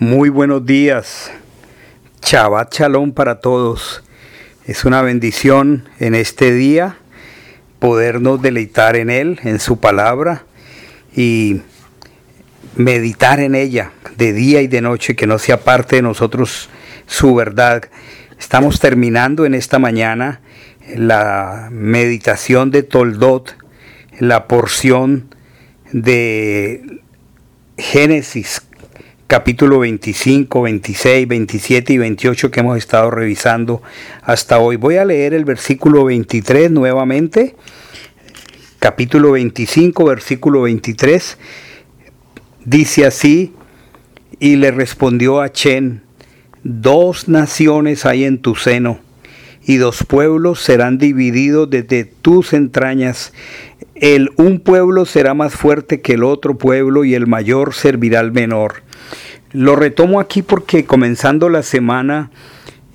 Muy buenos días. Shabbat Shalom para todos. Es una bendición en este día podernos deleitar en Él, en su palabra y meditar en ella de día y de noche, que no sea parte de nosotros su verdad. Estamos terminando en esta mañana la meditación de Toldot, la porción de Génesis capítulo 25, 26, 27 y 28 que hemos estado revisando hasta hoy. Voy a leer el versículo 23 nuevamente. Capítulo 25, versículo 23. Dice así, y le respondió a Chen, dos naciones hay en tu seno, y dos pueblos serán divididos desde tus entrañas. El un pueblo será más fuerte que el otro pueblo, y el mayor servirá al menor. Lo retomo aquí porque comenzando la semana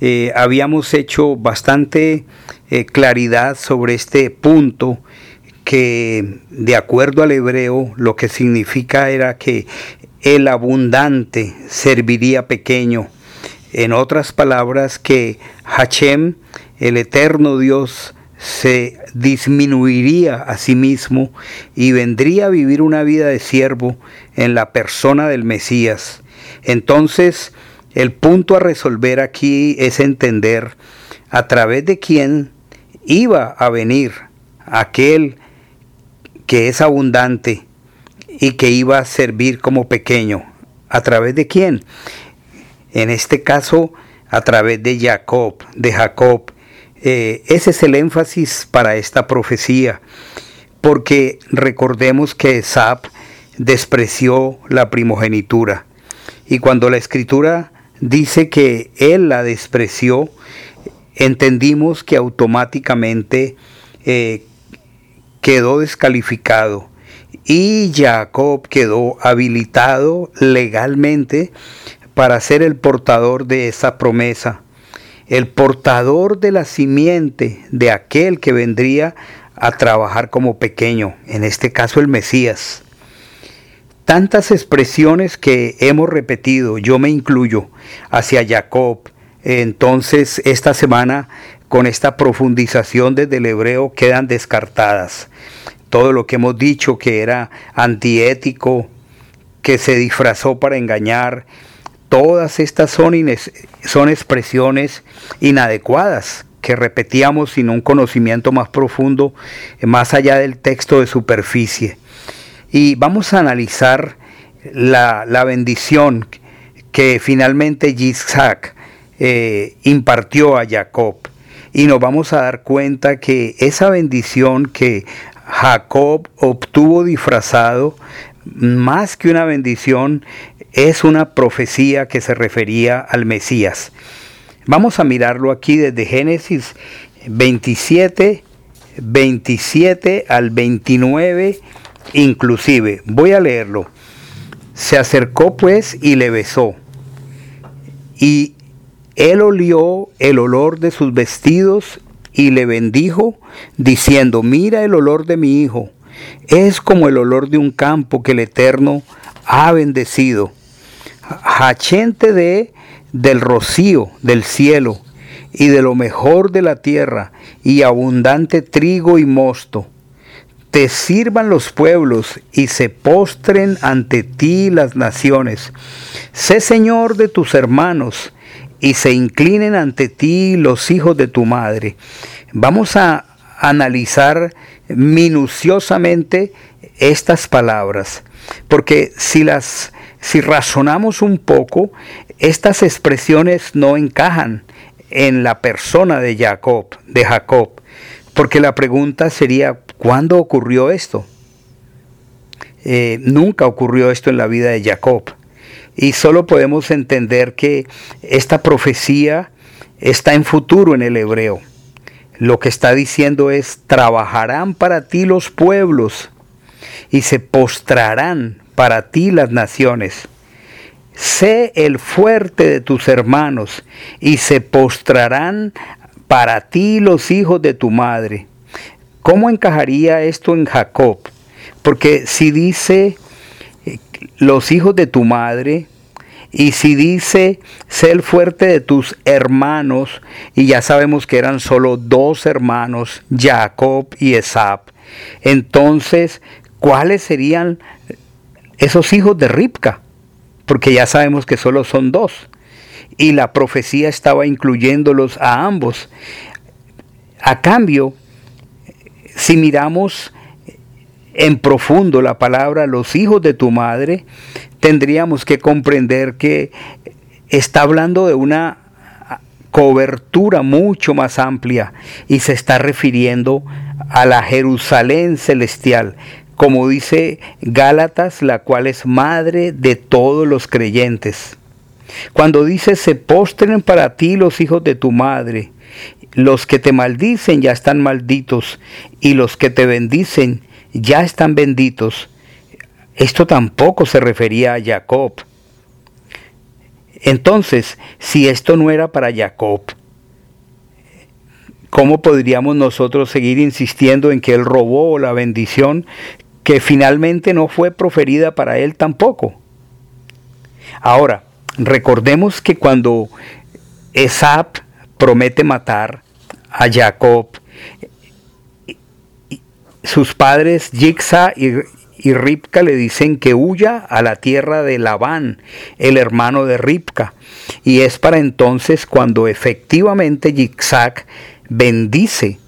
eh, habíamos hecho bastante eh, claridad sobre este punto que de acuerdo al hebreo lo que significa era que el abundante serviría pequeño. En otras palabras, que Hachem, el eterno Dios, se disminuiría a sí mismo y vendría a vivir una vida de siervo en la persona del Mesías. Entonces, el punto a resolver aquí es entender a través de quién iba a venir aquel que es abundante y que iba a servir como pequeño. ¿A través de quién? En este caso, a través de Jacob, de Jacob. Eh, ese es el énfasis para esta profecía, porque recordemos que Sab despreció la primogenitura. Y cuando la escritura dice que él la despreció, entendimos que automáticamente eh, quedó descalificado y Jacob quedó habilitado legalmente para ser el portador de esa promesa, el portador de la simiente de aquel que vendría a trabajar como pequeño, en este caso el Mesías tantas expresiones que hemos repetido, yo me incluyo, hacia Jacob. Entonces, esta semana, con esta profundización desde el hebreo, quedan descartadas. Todo lo que hemos dicho que era antiético, que se disfrazó para engañar, todas estas son, son expresiones inadecuadas que repetíamos sin un conocimiento más profundo, más allá del texto de superficie. Y vamos a analizar la, bendición que finalmente Yitzhak eh, impartió a Jacob. Y nos vamos a dar cuenta que esa bendición que Jacob obtuvo disfrazado, más que una bendición, es una profecía que se refería al Mesías. Vamos a mirarlo aquí desde Génesis 27, 27 al 29 Inclusive, voy a leerlo. Se acercó pues y le besó. Y él olió el olor de sus vestidos y le bendijo, diciendo, mira el olor de mi hijo. Es como el olor de un campo que el Eterno ha bendecido. Hachente de del rocío del cielo y de lo mejor de la tierra y abundante trigo y mosto te sirvan los pueblos y se postren ante ti las naciones. Sé Señor de tus hermanos y se inclinen ante ti los hijos de tu madre. Vamos a analizar minuciosamente estas palabras, porque si las si razonamos un poco, estas expresiones no encajan en la persona de Jacob, de Jacob, porque la pregunta sería ¿Cuándo ocurrió esto? Eh, nunca ocurrió esto en la vida de Jacob. Y solo podemos entender que esta profecía está en futuro en el hebreo. Lo que está diciendo es, trabajarán para ti los pueblos y se postrarán para ti las naciones. Sé el fuerte de tus hermanos y se postrarán para ti los hijos de tu madre. ¿Cómo encajaría esto en Jacob? Porque si dice eh, los hijos de tu madre, Y si dice, sé el fuerte de tus hermanos, y ya sabemos que eran solo dos hermanos, Jacob y Esap, entonces, ¿cuáles serían esos hijos de Ripka? Porque ya sabemos que solo son dos. Y la profecía estaba incluyéndolos a ambos. A cambio, si miramos en profundo la palabra los hijos de tu madre, tendríamos que comprender que está hablando de una cobertura mucho más amplia y se está refiriendo a la Jerusalén celestial, como dice Gálatas, la cual es madre de todos los creyentes. Cuando dice, se postren para ti los hijos de tu madre, los que te maldicen ya están malditos, y los que te bendicen ya están benditos. Esto tampoco se refería a Jacob. Entonces, si esto no era para Jacob, ¿cómo podríamos nosotros seguir insistiendo en que él robó la bendición que finalmente no fue proferida para él tampoco? Ahora, recordemos que cuando Esap promete matar a Jacob, sus padres Jigsa y, Ripka le dicen que huya a la tierra de Labán, el hermano de Ripka. Y es para entonces cuando efectivamente Yitzhak bendice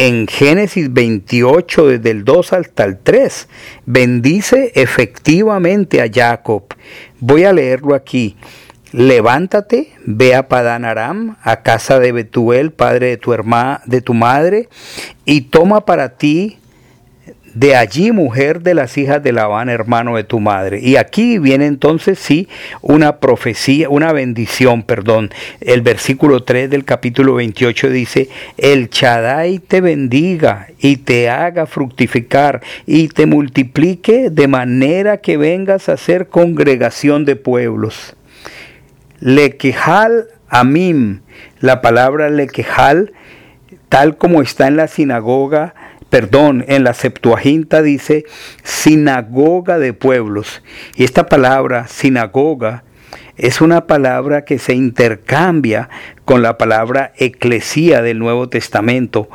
en Génesis 28, desde el 2 hasta el 3, bendice efectivamente a Jacob. Voy a leerlo aquí. Levántate, ve a Padán Aram, a casa de Betuel, padre de tu hermana, de tu madre, y toma para ti de allí mujer de las hijas de Labán, hermano de tu madre. Y aquí viene entonces sí una profecía, una bendición, perdón. El versículo 3 del capítulo 28 dice, el Chadai te bendiga y te haga fructificar y te multiplique de manera que vengas a ser congregación de pueblos. Lequejal Amim, la palabra Lequejal, tal como está en la sinagoga, perdón, en la Septuaginta dice sinagoga de pueblos. Y esta palabra sinagoga es una palabra que se intercambia con la palabra eclesía del Nuevo Testamento.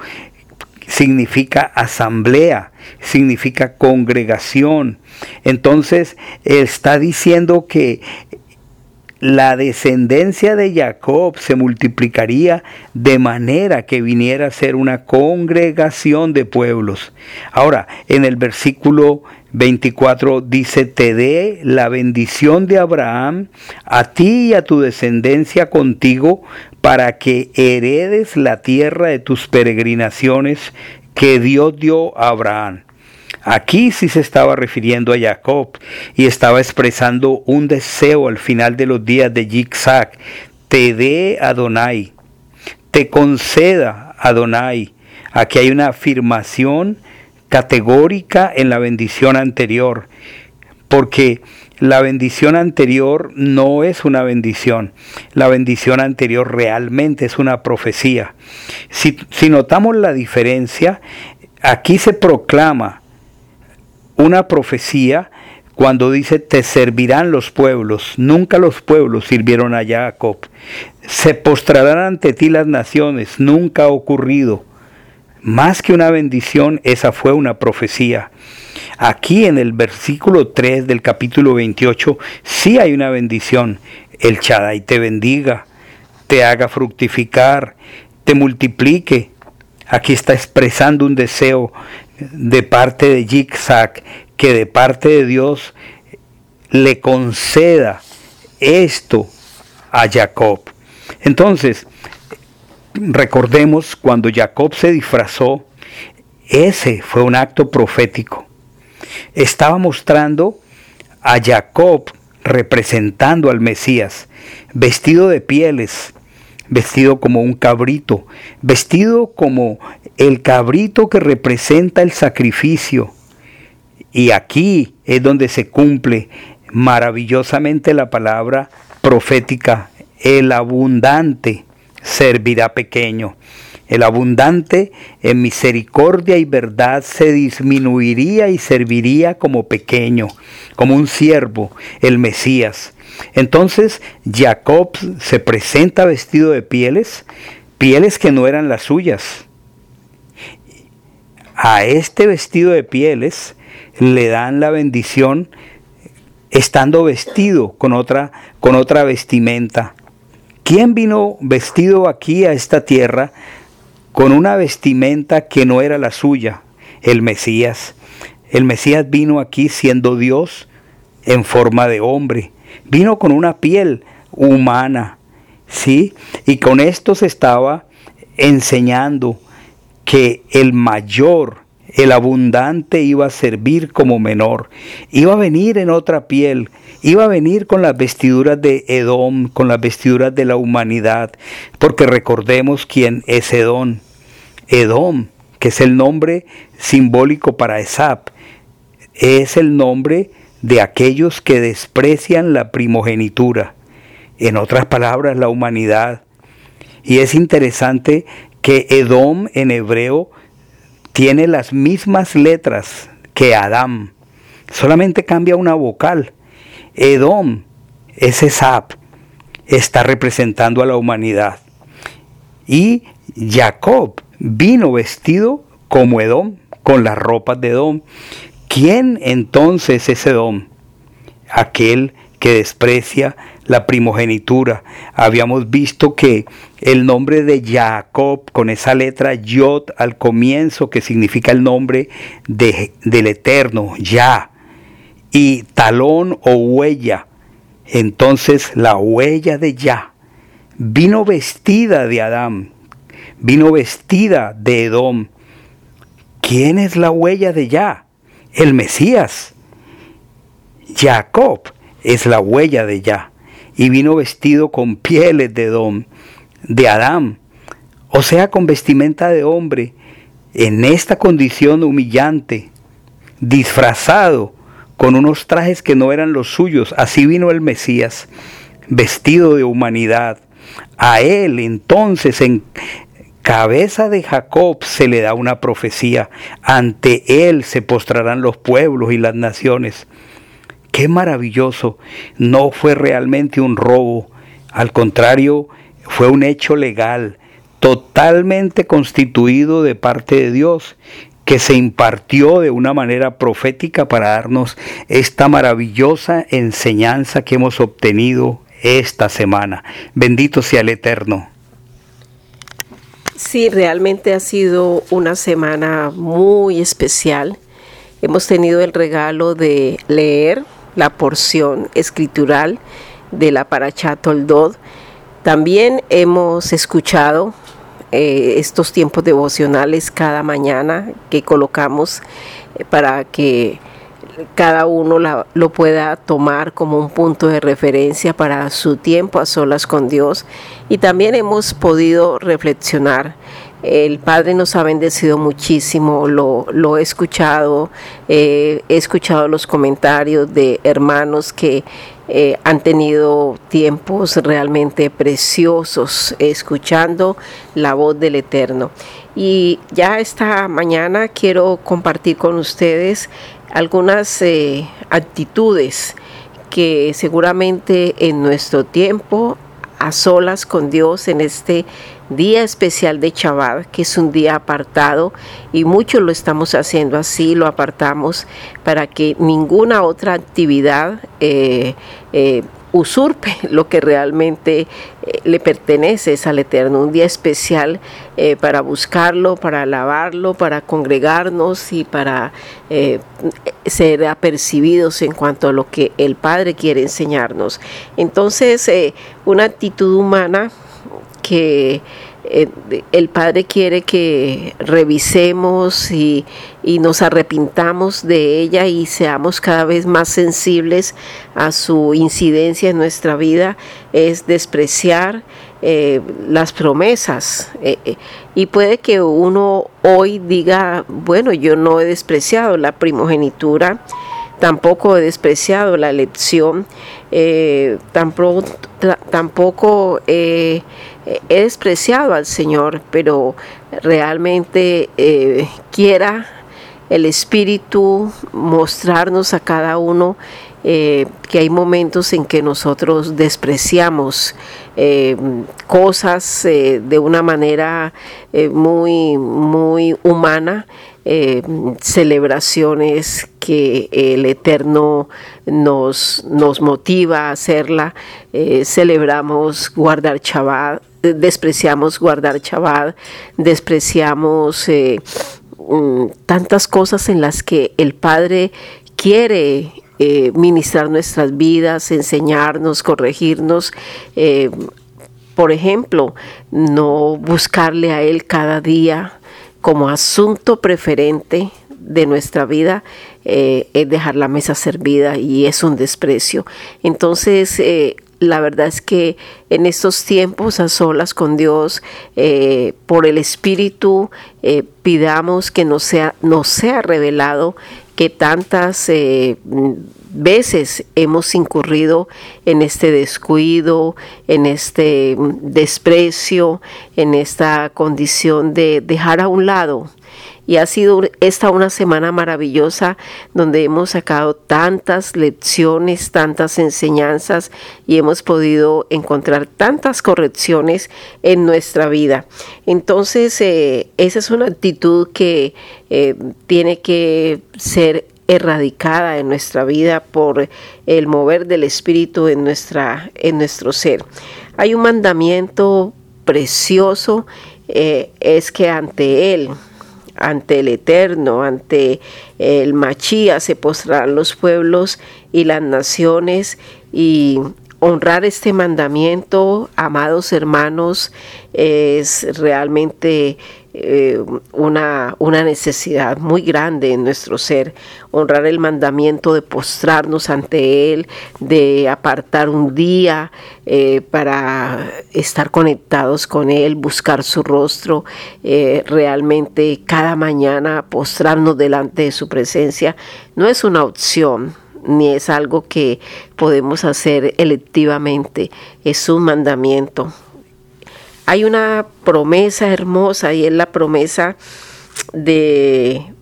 Significa asamblea, significa congregación. Entonces está diciendo que la descendencia de Jacob se multiplicaría de manera que viniera a ser una congregación de pueblos. Ahora, en el versículo 24 dice, te dé la bendición de Abraham a ti y a tu descendencia contigo para que heredes la tierra de tus peregrinaciones que Dios dio a Abraham. Aquí sí se estaba refiriendo a Jacob y estaba expresando un deseo al final de los días de Yitzhak. Te dé Adonai, te conceda Adonai. Aquí hay una afirmación categórica en la bendición anterior, porque la bendición anterior no es una bendición, la bendición anterior realmente es una profecía. Si, si notamos la diferencia, aquí se proclama una profecía cuando dice te servirán los pueblos. Nunca los pueblos sirvieron a Jacob. Se postrarán ante ti las naciones. Nunca ha ocurrido. Más que una bendición, esa fue una profecía. Aquí en el versículo 3 del capítulo 28 sí hay una bendición. El Chadai te bendiga, te haga fructificar, te multiplique. Aquí está expresando un deseo de parte de Yitzhak, que de parte de Dios le conceda esto a Jacob. Entonces, recordemos cuando Jacob se disfrazó, ese fue un acto profético. Estaba mostrando a Jacob representando al Mesías, vestido de pieles, vestido como un cabrito, vestido como el cabrito que representa el sacrificio. Y aquí es donde se cumple maravillosamente la palabra profética, el abundante servirá pequeño. El abundante en misericordia y verdad se disminuiría y serviría como pequeño, como un siervo, el Mesías. Entonces Jacob se presenta vestido de pieles, pieles que no eran las suyas. A este vestido de pieles le dan la bendición estando vestido con otra, con otra vestimenta. ¿Quién vino vestido aquí a esta tierra con una vestimenta que no era la suya? El Mesías. El Mesías vino aquí siendo Dios en forma de hombre. Vino con una piel humana, ¿sí? Y con esto se estaba enseñando que el mayor el abundante iba a servir como menor, iba a venir en otra piel, iba a venir con las vestiduras de Edom, con las vestiduras de la humanidad, porque recordemos quién es Edom. Edom, que es el nombre simbólico para Esap, es el nombre de aquellos que desprecian la primogenitura, en otras palabras, la humanidad. Y es interesante que Edom en hebreo tiene las mismas letras que Adán, solamente cambia una vocal. Edom, ese Sap, está representando a la humanidad. Y Jacob vino vestido como Edom, con las ropas de Edom. ¿Quién entonces es Edom? Aquel que desprecia la primogenitura. Habíamos visto que el nombre de Jacob con esa letra Yod al comienzo, que significa el nombre de, del Eterno, Ya, y talón o huella, entonces la huella de Ya, vino vestida de Adán, vino vestida de Edom. ¿Quién es la huella de Ya? El Mesías. Jacob es la huella de Ya y vino vestido con pieles de Edom, de Adán, o sea, con vestimenta de hombre, en esta condición humillante, disfrazado con unos trajes que no eran los suyos, así vino el Mesías, vestido de humanidad. A él entonces en cabeza de Jacob se le da una profecía, ante él se postrarán los pueblos y las naciones. Qué maravilloso. No fue realmente un robo. Al contrario, fue un hecho legal, totalmente constituido de parte de Dios, que se impartió de una manera profética para darnos esta maravillosa enseñanza que hemos obtenido esta semana. Bendito sea el Eterno. Sí, realmente ha sido una semana muy especial. Hemos tenido el regalo de leer la porción escritural de la Parachá Toldod. También hemos escuchado eh, estos tiempos devocionales cada mañana que colocamos eh, para que cada uno lo pueda tomar como un punto de referencia para su tiempo a solas con Dios. Y también hemos podido reflexionar el Padre nos ha bendecido muchísimo, lo, he escuchado, eh, he escuchado los comentarios de hermanos que eh, han tenido tiempos realmente preciosos escuchando la voz del Eterno. Y ya esta mañana quiero compartir con ustedes algunas eh, actitudes que seguramente en nuestro tiempo a solas con Dios en este día especial de Shabbat, que es un día apartado y muchos lo estamos haciendo así, lo apartamos para que ninguna otra actividad eh, eh, usurpe lo que realmente eh, le pertenece al Eterno, un día especial para buscarlo, para alabarlo, para congregarnos y para ser apercibidos en cuanto a lo que el Padre quiere enseñarnos. Entonces, una actitud humana que eh, el Padre quiere que revisemos y, nos arrepintamos de ella y seamos cada vez más sensibles a su incidencia en nuestra vida, es despreciar eh, las promesas. Eh, y puede que uno hoy diga, bueno, yo no he despreciado la primogenitura, tampoco he despreciado la elección, tampoco, tampoco he despreciado al Señor, pero realmente eh, quiera el Espíritu mostrarnos a cada uno eh, que hay momentos en que nosotros despreciamos eh, cosas de una manera muy, muy humana. celebraciones que el Eterno nos, nos motiva a hacerla. celebramos guardar Shabbat, despreciamos guardar Shabbat, despreciamos mm, tantas cosas en las que el Padre quiere eh, ministrar nuestras vidas, enseñarnos, corregirnos. Eh, por ejemplo, no buscarle a Él cada día como asunto preferente de nuestra vida eh, es dejar la mesa servida y es un desprecio. Entonces, la verdad es que en estos tiempos a solas con Dios, eh, por el Espíritu, eh, pidamos que nos sea, nos sea revelado que tantas eh, veces hemos incurrido en este descuido, en este desprecio, en esta condición de dejar a un lado y ha sido esta una semana maravillosa donde hemos sacado tantas lecciones, tantas enseñanzas y hemos podido encontrar tantas correcciones en nuestra vida. Entonces, eh, esa es una actitud que eh, tiene que ser erradicada en nuestra vida por el mover del Espíritu en, nuestra, en nuestro ser. Hay un mandamiento precioso, eh, es que ante Él, ante el Eterno, ante el Machía, se postrarán los pueblos y las naciones y honrar este mandamiento, amados hermanos, es realmente eh, una, una, necesidad muy grande en nuestro ser, honrar el mandamiento de postrarnos ante Él, de apartar un día eh, para estar conectados con Él, buscar su rostro, eh, realmente cada mañana postrarnos delante de su presencia, no es una opción, ni es algo que podemos hacer electivamente, es un mandamiento hay una promesa hermosa y es la promesa de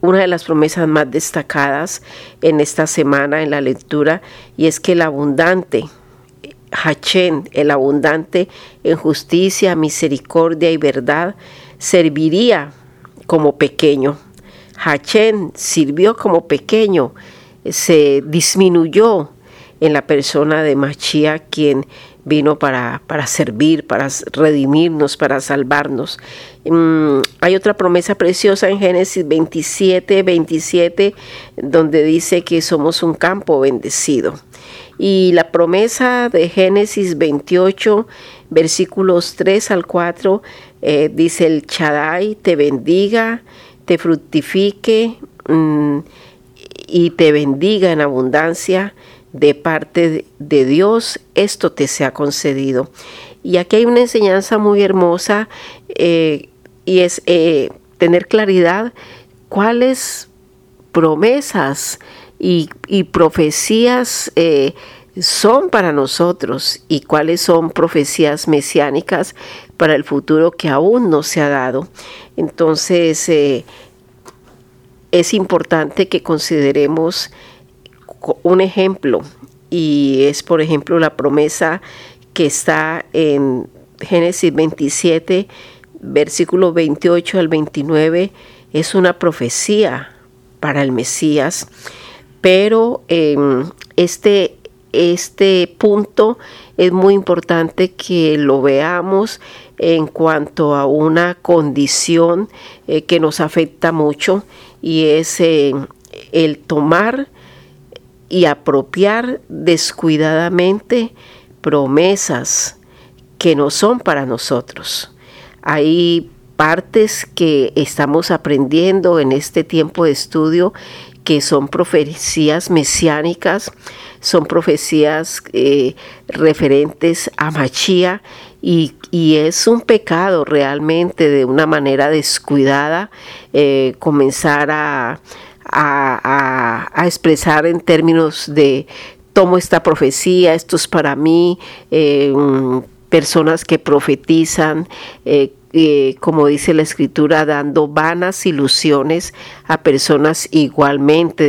una de las promesas más destacadas en esta semana en la lectura y es que el abundante Hachén, el abundante en justicia, misericordia y verdad, serviría como pequeño. Hachén sirvió como pequeño, se disminuyó en la persona de Machía, quien vino para, para servir, para redimirnos, para salvarnos. Mm, hay otra promesa preciosa en Génesis 27, 27, donde dice que somos un campo bendecido. Y la promesa de Génesis 28, versículos 3 al 4, eh, dice el Chadai te bendiga, te fructifique mm, y te bendiga en abundancia de parte de Dios, esto te se ha concedido. Y aquí hay una enseñanza muy hermosa eh, y es eh, tener claridad cuáles promesas y, profecías eh, son para nosotros y cuáles son profecías mesiánicas para el futuro que aún no se ha dado. Entonces, es importante que consideremos un ejemplo y es por ejemplo la promesa que está en Génesis 27, versículo 28 al 29, es una profecía para el Mesías, pero este, este punto es muy importante que lo veamos en cuanto a una condición eh, que nos afecta mucho y es eh, el tomar y apropiar descuidadamente promesas que no son para nosotros. Hay partes que estamos aprendiendo en este tiempo de estudio que son profecías mesiánicas, son profecías eh, referentes a Machía y, es un pecado realmente de una manera descuidada eh, comenzar a, a, expresar en términos de tomo esta profecía, esto es para mí, eh, personas que profetizan, eh, eh, como dice la escritura, dando vanas ilusiones a personas igualmente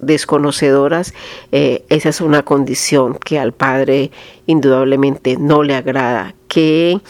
desconocedoras, esa es una condición que al Padre indudablemente no le agrada. Que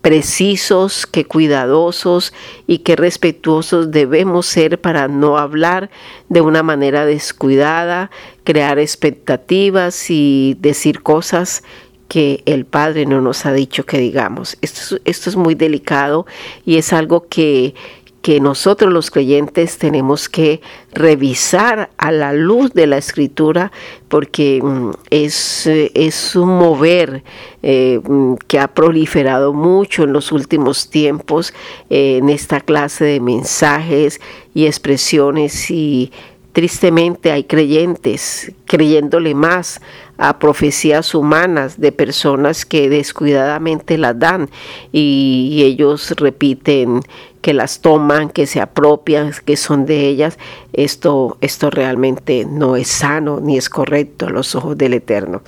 precisos, que cuidadosos y que respetuosos debemos ser para no hablar de una manera descuidada, crear expectativas y decir cosas que el Padre no nos ha dicho que digamos. Esto, esto es muy delicado y es algo que, que nosotros los creyentes tenemos que revisar a la luz de la escritura porque mm, es, es un mover eh, mm, que ha proliferado mucho en los últimos tiempos eh, en esta clase de mensajes y expresiones. Y tristemente hay creyentes creyéndole más a profecías humanas de personas que descuidadamente las dan y, ellos repiten que las toman, que se apropian, que son de ellas, esto, esto realmente no es sano ni es correcto a los ojos del Eterno.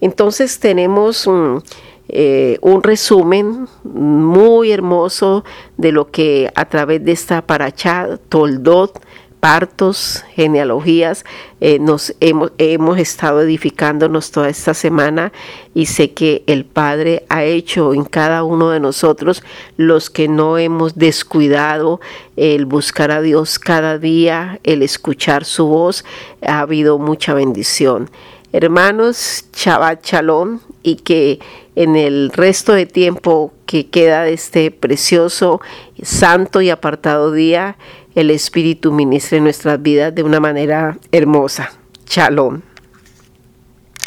Entonces tenemos un, eh, un resumen muy hermoso de lo que a través de esta paracha Toldot partos, genealogías, eh, nos hemos, hemos estado edificándonos toda esta semana y sé que el Padre ha hecho en cada uno de nosotros los que no hemos descuidado el buscar a Dios cada día, el escuchar su voz, ha habido mucha bendición. Hermanos, Shabbat Shalom y que en el resto de tiempo que queda de este precioso, santo y apartado día, el Espíritu ministre nuestras vidas de una manera hermosa. Shalom.